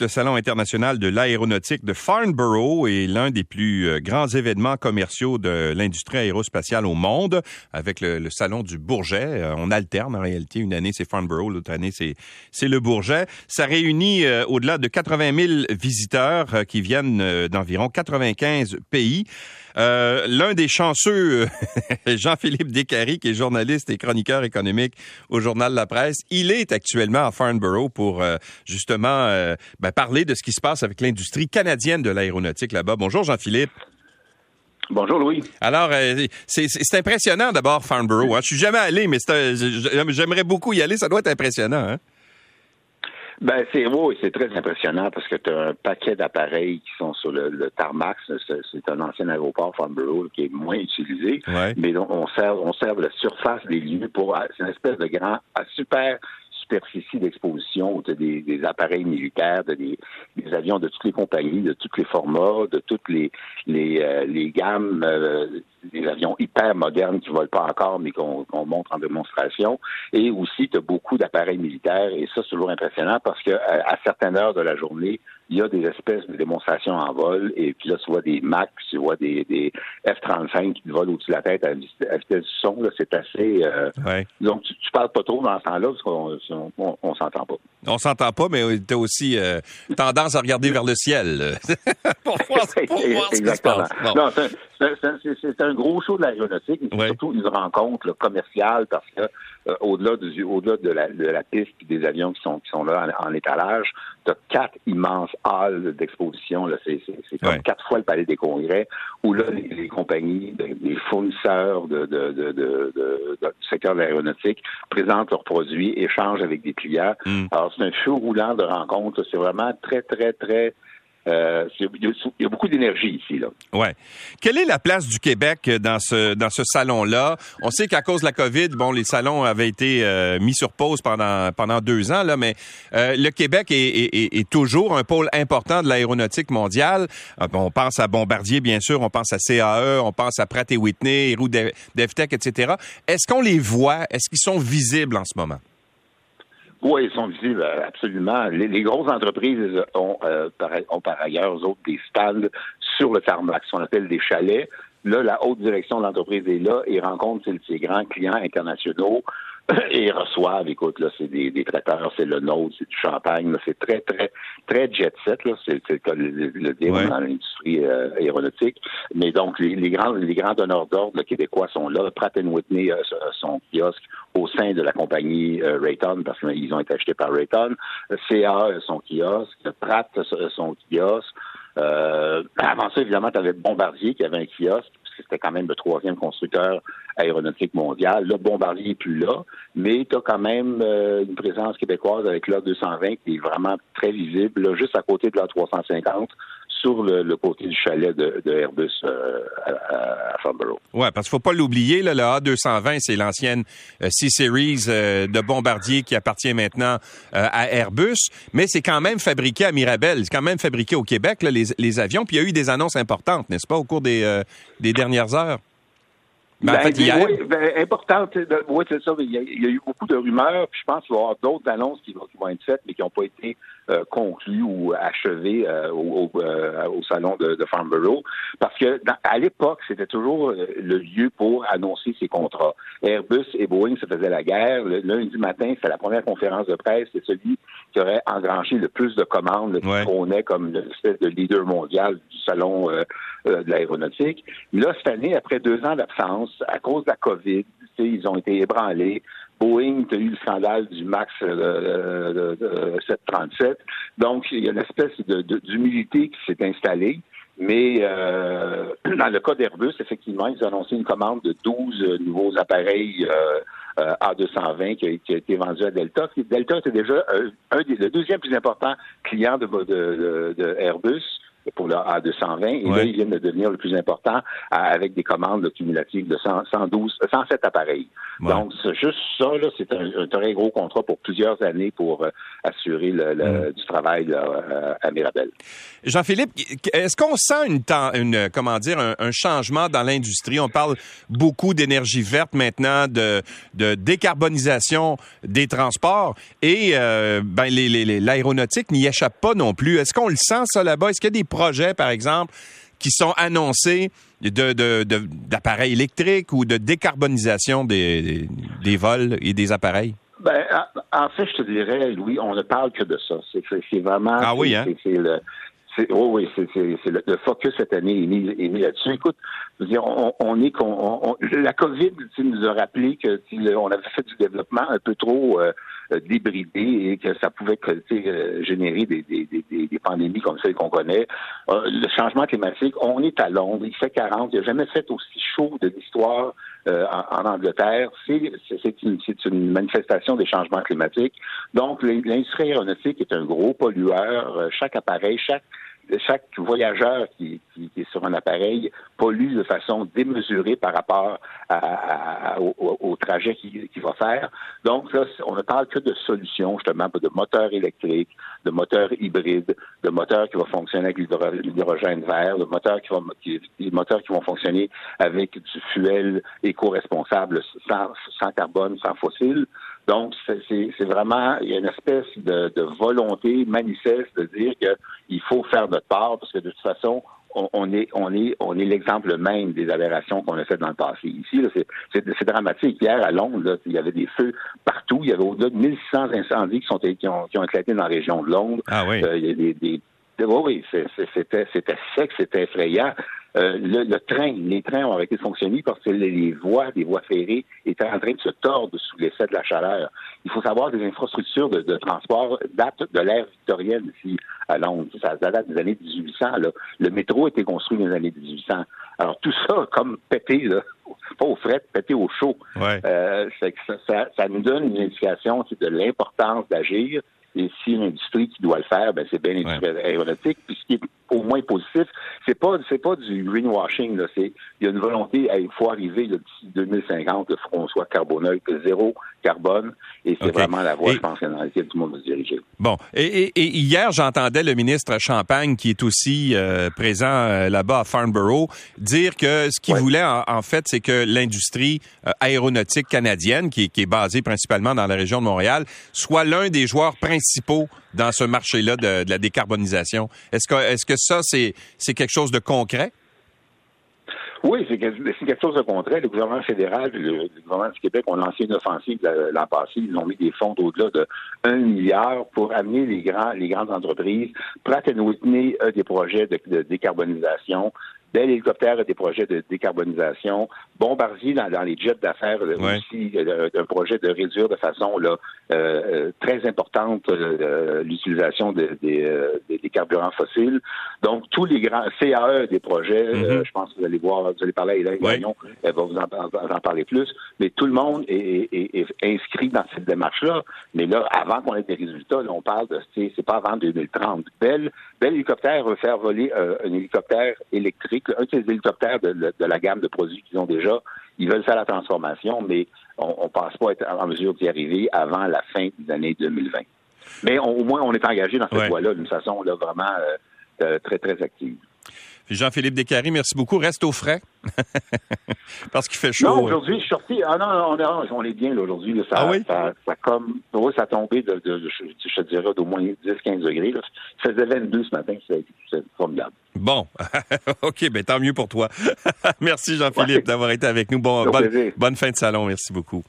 Le Salon international de l'aéronautique de Farnborough est l'un des plus euh, grands événements commerciaux de l'industrie aérospatiale au monde, avec le, Salon du Bourget. Euh, on alterne en réalité. Une année, c'est Farnborough, l'autre année, c'est, le Bourget. Ça réunit euh, au-delà de 80 000 visiteurs qui viennent d'environ 95 pays. Euh, l'un des chanceux, Jean-Philippe Descaries, qui est journaliste et chroniqueur économique au Journal La Presse, il est actuellement à Farnborough pour euh, justement euh, ben, parler de ce qui se passe avec l'industrie canadienne de l'aéronautique là-bas. Bonjour Jean-Philippe. Bonjour Louis. Alors, c'est impressionnant d'abord Farnborough. Hein. Je suis jamais allé, mais j'aimerais beaucoup y aller. Ça doit être impressionnant. Hein? Ben c'est oui, c'est très impressionnant parce que tu as un paquet d'appareils qui sont sur le, le tarmac. C'est un ancien aéroport Farnborough qui est moins utilisé, mais on sert on sert la surface des lieux pour c'est une espèce de grand super superficie d'exposition où tu as des, appareils militaires, des, avions de toutes les compagnies, de tous les formats, de toutes les les, euh, les gammes, euh, des avions hyper modernes qui volent pas encore, mais qu'on montre en démonstration. Et aussi, tu as beaucoup d'appareils militaires, et ça, c'est toujours impressionnant parce que à, certaines heures de la journée, il y a des espèces de démonstrations en vol, et puis là, tu vois des Mac, tu vois des, des F-35 qui volent au-dessus de la tête à, vitesse du son. C'est assez... Euh, donc, tu, parles pas trop dans ce temps-là, parce qu'on on, s'entend pas. On s'entend pas, mais tu as aussi euh, tendance à regarder vers le ciel pour voir, ce qui se passe. Non, c'est un, gros show de l'aéronautique, mais surtout une rencontre commerciale parce que euh, au-delà du, au-delà de la, de la piste et des avions qui sont qui sont là en, étalage, tu as quatre immenses halles d'exposition. C'est, comme quatre fois le palais des congrès où là les, compagnies, les fournisseurs de, de, de, de, du secteur de l'aéronautique présentent leurs produits, échangent avec des clients. Alors c'est un show roulant de rencontres. C'est vraiment très très très euh, il y a beaucoup d'énergie ici. Là. Ouais. Quelle est la place du Québec dans ce dans ce salon-là? On sait qu'à cause de la COVID, bon, les salons avaient été euh, mis sur pause pendant pendant deux ans là, mais euh, le Québec est, toujours un pôle important de l'aéronautique mondiale. On pense à Bombardier, bien sûr, on pense à CAE, on pense à Pratt et Whitney, Héroux DevTech, etc. Est-ce qu'on les voit? Est-ce qu'ils sont visibles en ce moment? Oui, ils sont visibles, euh, absolument. Les, grosses entreprises ont, euh, par, ailleurs, autres, des stands sur le tarmac, ce qu'on appelle des chalets. Là, la haute direction de l'entreprise est là et rencontre ses grands clients internationaux et reçoivent, écoute, là, c'est des, des traiteurs, c'est le nôtre, c'est du champagne, c'est très, très, très jet set, là, c'est le, le, le dans l'industrie euh, aéronautique. Mais donc, les, les, grands, les grands donneurs d'ordre québécois sont là. Pratt Whitney euh, son kiosque au sein de la compagnie euh, Rayton, parce qu'ils ont été achetés par Rayton. CA son kiosque, Pratt son kiosque. Euh, avant ça, évidemment, tu avais Bombardier qui avait un kiosque, c'était quand même le troisième constructeur aéronautique mondial. Le Bombardier n'est plus là, mais tu quand même euh, une présence québécoise avec l'A220 qui est vraiment très visible, juste à côté de l'A350 le, du chalet de, Airbus euh, à. Oui, parce qu'il ne faut pas l'oublier, le A220, c'est l'ancienne euh, C-Series euh, de Bombardier qui appartient maintenant à Airbus, mais c'est quand même fabriqué à Mirabel, c'est quand même fabriqué au Québec, les, avions, puis il y a eu des annonces importantes, n'est-ce pas, au cours des dernières heures? Ben, ben, oui, ben, importante. Oui, c'est ça. Il y, a, eu beaucoup de rumeurs. Puis je pense qu'il va y avoir d'autres annonces qui vont, être faites, mais qui n'ont pas été euh, conclues ou achevées euh, euh, au, salon de, de, Farnborough. Parce que à l'époque, c'était toujours le lieu pour annoncer ses contrats. Airbus et Boeing se faisaient la guerre. Le, lundi matin, c'était la première conférence de presse. C'est celui qui aurait engrangé le plus de commandes, qui ouais. comme l'espèce de leader mondial du salon de l'aéronautique. Là, cette année, après deux ans d'absence, à cause de la COVID, ils ont été ébranlés. Boeing, as eu le scandale du MAX euh, de, 737. Donc, il y a une espèce d'humilité qui s'est installée. Mais euh, dans le cas d'Airbus, effectivement, ils ont annoncé une commande de 12 nouveaux appareils euh, A220 qui a, été vendu à Delta. Delta était déjà un, le deuxième plus important client de, de Airbus pour le A220. Et là, ils viennent de devenir le plus important avec des commandes cumulatives de 112, 107 appareils. Donc, juste ça, c'est un, très gros contrat pour plusieurs années pour euh, assurer le, mm. du travail euh, à Mirabel. Jean-Philippe, est-ce qu'on sent une, une comment dire un, changement dans l'industrie? On parle beaucoup d'énergie verte maintenant, de, de décarbonisation des transports et euh, ben, l'aéronautique n'y échappe pas non plus. Est-ce qu'on le sent ça là-bas? Est-ce qu'il y a des projets, par exemple, qui sont annoncés d'appareils de, électriques ou de décarbonisation des, des, vols et des appareils? Ben, en fait, je te dirais, Louis, on ne parle que de ça. C'est vraiment. Ah oui, hein? C'est le. oui, c'est le, le, focus cette année est mis, mis là-dessus. Écoute, je veux dire, on, on est on, la COVID nous a rappelé que on avait fait du développement un peu trop euh, débridé et que ça pouvait euh, générer des, des, des, des, pandémies comme celles qu'on connaît. Euh, le changement climatique, on est à Londres, il fait 40, il n'y a jamais fait aussi chaud de l'histoire en, Angleterre. C'est une, une, manifestation des changements climatiques. Donc, l'industrie aéronautique est un gros pollueur. Chaque appareil, chaque chaque voyageur qui, est sur un appareil pollue de façon démesurée par rapport au, trajet qu'il va faire. Donc là, on ne parle que de solutions, justement, de moteurs électriques, de moteurs hybrides, de moteurs qui vont fonctionner avec l'hydrogène vert, de moteurs qui vont, fonctionner avec du fuel éco-responsable, sans, sans carbone, sans fossile. Donc, c'est vraiment, il y a une espèce de, volonté manifeste de dire qu'il faut faire notre part parce que de toute façon, on, est, on est, on est l'exemple même des aberrations qu'on a faites dans le passé. Ici, c'est dramatique. Hier, à Londres, il y avait des feux partout. Il y avait au-delà de 1600 incendies qui, sont, qui, ont, qui ont éclaté dans la région de Londres. Ah oui. Euh, il y a des, des oui, c'était sec, c'était effrayant. Euh, le, train, les trains ont arrêté de fonctionner parce que les, voies, des voies ferrées étaient en train de se tordre sous l'effet de la chaleur. Il faut savoir que les infrastructures de, transport datent de l'ère victorienne ici à Londres. Ça, date des années 1800. Là. Le métro a été construit dans les années 1800. Alors tout ça, comme pété, là, pas au fret, pété au chaud. Euh, ça, ça, nous donne une indication de l'importance d'agir et si l'industrie qui doit le faire, ben c'est bien l'industrie aéronautique. Puis ce qui est au moins positif, c'est pas c'est pas du greenwashing. Là. C'est il y a une volonté, il faut arriver d'ici 2050 que qu'on soit carboneutre, zéro carbone, et c'est vraiment la voie, je pense, dans laquelle tout le monde va se diriger. Bon, et, hier j'entendais le ministre Champagne, qui est aussi euh, présent euh, là-bas à Farnborough, dire que ce qu'il voulait en, fait, c'est que l'industrie euh, aéronautique canadienne, qui, qui est basée principalement dans la région de Montréal, soit l'un des joueurs principaux dans ce marché-là de, la décarbonisation. Est-ce que, ça, c'est, quelque chose de concret? Oui, c'est quelque chose de concret. Le gouvernement fédéral et le, gouvernement du Québec ont lancé une offensive l'an passé. Ils ont mis des fonds au-delà de 1 milliard pour amener les grandes entreprises. Pratt Whitney a des projets de décarbonisation. Bell Hélicoptère a des projets de décarbonisation. Bombardier, dans, les jets d'affaires, aussi euh, un projet de réduire de façon là, euh, euh, très importante l'utilisation des carburants fossiles. Donc, tous les grands CAE des projets, mm-hmm. je pense que vous allez voir, vous allez parler à Hélène Gagnon, elle va vous en, parler plus, mais tout le monde est, inscrit dans cette démarche-là. Mais là, avant qu'on ait des résultats, on parle de, c'est pas avant 2030. Bell, Bell Hélicoptère veut faire voler un hélicoptère électrique un de ces hélicoptères de, la gamme de produits qu'ils ont déjà, ils veulent faire la transformation, mais on ne pense pas être en mesure d'y arriver avant la fin des années 2020. Mais au moins, on est engagé dans cette voie-là d'une façon vraiment euh, euh, très, très active. Jean-Philippe Descaries, merci beaucoup. Reste au frais. Parce qu'il fait chaud. Non, aujourd'hui, je suis sorti. Ah non, on, est bien aujourd'hui. Ça, ah oui? ça, comme, ça a tombé de, je, te dirais, d'au moins 10-15 degrés. Là. Ça faisait 22 ce matin. C'est formidable. Bon. OK, ben tant mieux pour toi. merci, Jean-Philippe, d'avoir été avec nous. Bon, bonne, bonne fin de salon. Merci beaucoup.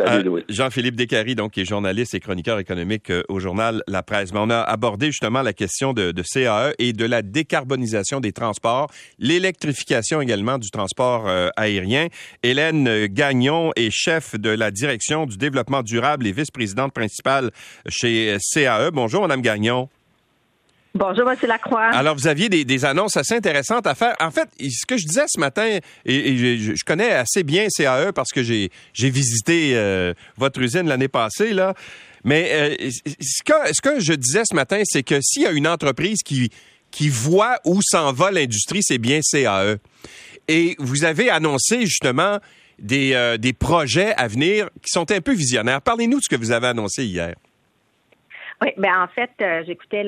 Euh, Jean-Philippe Descaries, donc, qui est journaliste et chroniqueur économique euh, au journal La Presse. Mais on a abordé justement la question de, de CAE et de la décarbonisation des transports, l'électrification également du transport euh, aérien. Hélène Gagnon est chef de la direction du développement durable et vice-présidente principale chez CAE. Bonjour, Madame Gagnon. Bonjour, M. Lacroix. Alors, vous aviez des, annonces assez intéressantes à faire. En fait, ce que je disais ce matin, et, je, connais assez bien CAE parce que j'ai visité euh, votre usine l'année passée, là. Mais euh, ce, que, je disais ce matin, c'est que s'il y a une entreprise qui qui voit où s'en va l'industrie, c'est bien CAE. Et vous avez annoncé justement des, euh, des projets à venir qui sont un peu visionnaires. Parlez-nous de ce que vous avez annoncé hier. Oui, ben en fait, euh, j'écoutais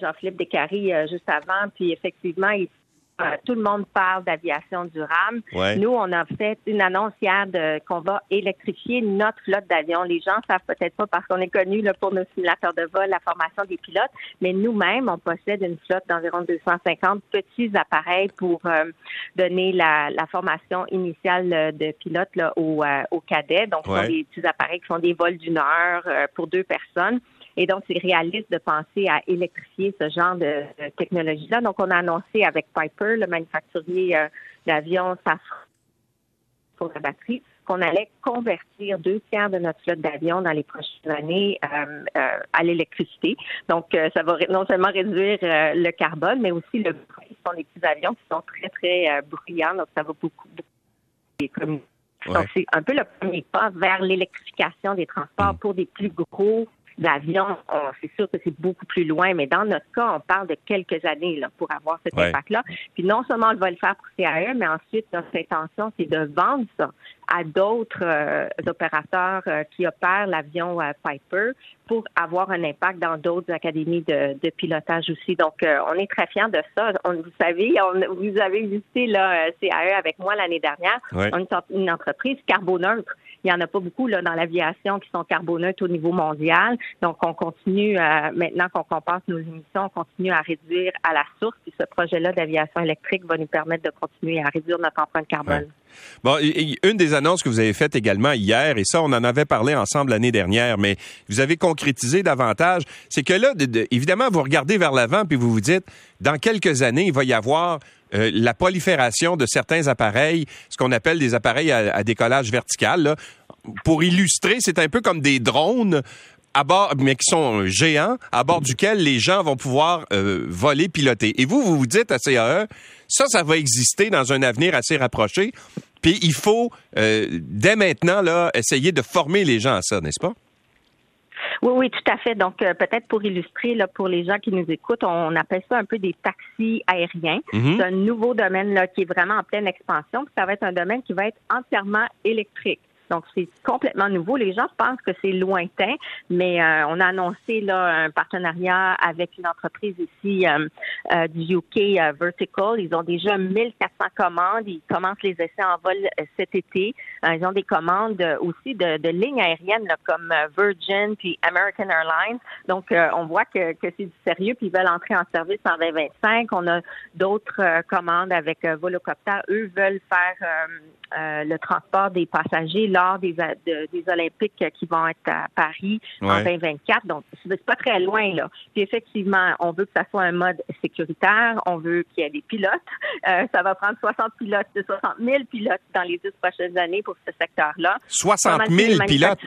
Jean-Philippe Descaries juste avant, puis effectivement, il euh, tout le monde parle d'aviation durable. Nous, on a fait une annonce hier de, qu'on va électrifier notre flotte d'avions. Les gens savent peut-être pas parce qu'on est connu là, pour nos simulateurs de vol, la formation des pilotes, mais nous-mêmes, on possède une flotte d'environ 250 petits appareils pour euh, donner la, formation initiale de pilote là, aux, euh, aux cadets. Donc, ce sont des petits appareils qui font des vols d'une heure pour deux personnes. Et donc, c'est réaliste de penser à électrifier ce genre de, technologie-là. Donc, on a annoncé avec Piper, le manufacturier euh, d'avions pour la batterie, qu'on allait convertir deux tiers de notre flotte d'avions dans les prochaines années euh, euh, à l'électricité. Donc, ça va non seulement réduire le carbone, mais aussi le bruit. Ce sont des petits avions qui sont très, très bruyants. Donc, ça va beaucoup, beaucoup Donc, c'est un peu le premier pas vers l'électrification des transports mm. pour des plus gros d'avion, c'est sûr que c'est beaucoup plus loin, mais dans notre cas, on parle de quelques années là, pour avoir cet impact-là. Puis non seulement on va le faire pour CAE, mais ensuite, notre intention, c'est de vendre ça à d'autres euh, opérateurs euh, qui opèrent l'avion euh, Piper pour avoir un impact dans d'autres académies de, pilotage aussi. Donc, on est très fiers de ça. vous savez, vous avez visité là, CAE avec moi l'année dernière. On est une entreprise carboneutre. Il n'y en a pas beaucoup là, dans l'aviation qui sont carboneutres au niveau mondial. Donc, on continue, maintenant qu'on compense nos émissions, on continue à réduire à la source. Puis ce projet-là d'aviation électrique va nous permettre de continuer à réduire notre empreinte carbone. Bon, une des annonces que vous avez faites également hier, et ça, on en avait parlé ensemble l'année dernière, mais vous avez concrétisé davantage, c'est que là, évidemment, vous regardez vers l'avant, puis vous vous dites, dans quelques années, il va y avoir euh, la prolifération de certains appareils, ce qu'on appelle des appareils à, décollage vertical. Pour illustrer, c'est un peu comme des drones à bord, mais qui sont géants, à bord duquel les gens vont pouvoir euh, voler, piloter. Et vous, vous vous dites à CAE, ça, ça va exister dans un avenir assez rapproché. Puis il faut, euh, dès maintenant, là, essayer de former les gens à ça, n'est-ce pas? Oui, oui, tout à fait. Donc, euh, peut-être pour illustrer, là, pour les gens qui nous écoutent, on appelle ça un peu des taxis aériens. Mm-hmm. C'est un nouveau domaine là, qui est vraiment en pleine expansion. ça va être un domaine qui va être entièrement électrique. Donc, c'est complètement nouveau. Les gens pensent que c'est lointain, mais euh, on a annoncé là un partenariat avec une entreprise ici euh, euh, du UK, Vertical. Ils ont déjà 1400 commandes. Ils commencent les essais en vol cet été. ils ont des commandes aussi de, lignes aériennes comme Virgin puis American Airlines. Donc, on voit que, que c'est du sérieux puis ils veulent entrer en service en 2025. On a d'autres commandes avec Volocopter. Eux veulent faire le transport des passagers des, des Olympiques qui vont être à Paris en 2024. Donc, c'est pas très loin, là. Puis effectivement, on veut que ça soit un mode sécuritaire. On veut qu'il y ait des pilotes. Euh, ça va prendre 60 pilotes, 60 000 pilotes dans les 10 prochaines années pour ce secteur-là. 60 000 pilotes?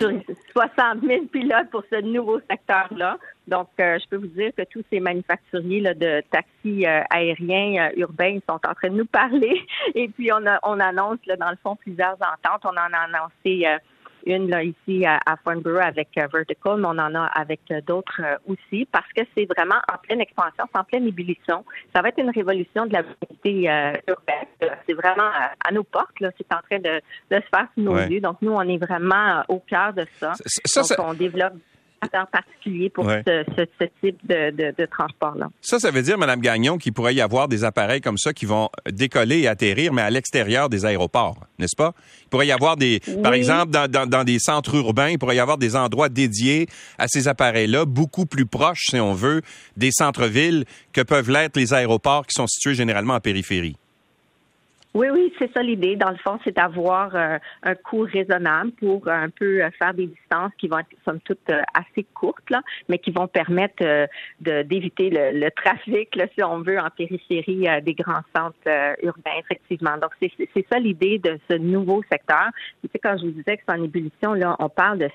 60 000 pilotes pour ce nouveau secteur-là. Donc, euh, je peux vous dire que tous ces manufacturiers là, de taxis euh, aériens urbains sont en train de nous parler. Et puis, on, a, on annonce, là, dans le fond, plusieurs ententes. On en a annoncé une là, ici à, à Farnborough avec euh, Vertical, mais on en a avec euh, d'autres euh, aussi, parce que c'est vraiment en pleine expansion, c'est en pleine ébullition. Ça va être une révolution de la mobilité urbaine. C'est vraiment à nos portes, là. c'est en train de, de, se faire sous nos yeux. Donc, nous, on est vraiment au cœur de ça. ça Donc, on développe en particulier pour ce, type de, transport-là. Ça, ça veut dire, Mme Gagnon, qu'il pourrait y avoir des appareils comme ça qui vont décoller et atterrir, mais à l'extérieur des aéroports, n'est-ce pas? Il pourrait y avoir des, par exemple, dans, des centres urbains, il pourrait y avoir des endroits dédiés à ces appareils-là, beaucoup plus proches, si on veut, des centres-villes que peuvent l'être les aéroports qui sont situés généralement en périphérie. Oui, oui, c'est ça l'idée. Dans le fond, c'est d'avoir euh, un coût raisonnable pour un peu euh, faire des distances qui vont être, somme toute, euh, assez courtes, là, mais qui vont permettre d'éviter le, trafic, là, si on veut, en périphérie des grands centres urbains, effectivement. Donc, c'est, ça l'idée de ce nouveau secteur. Tu sais, quand je vous disais que c'est en ébullition, là, on parle de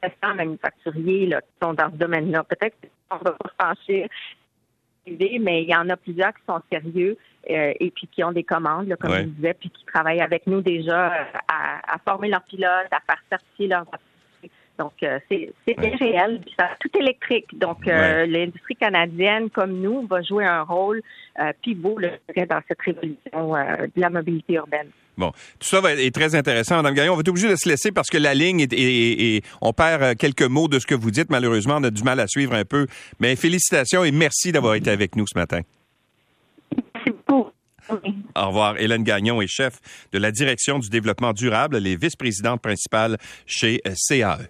700 manufacturiers là, qui sont dans ce domaine-là. Peut-être qu'on va franchir mais il y en a plusieurs qui sont sérieux euh, et puis qui ont des commandes, comme je disais, puis qui travaillent avec nous déjà euh, à, former leurs pilotes, à faire certifier leurs Donc, c'est bien réel. Puis ça, tout électrique. Donc, l'industrie canadienne, comme nous, va jouer un rôle pivot dans cette révolution de la mobilité urbaine. Bon, tout ça va être très intéressant. Madame Gagnon, on va être obligé de se laisser parce que la ligne est, et on perd euh, quelques mots de ce que vous dites. Malheureusement, on a du mal à suivre un peu. Mais félicitations et merci d'avoir été avec nous ce matin. Merci beaucoup. Au revoir. Hélène Gagnon est chef de la direction du développement durable, les vice-présidentes principales chez euh, CAE.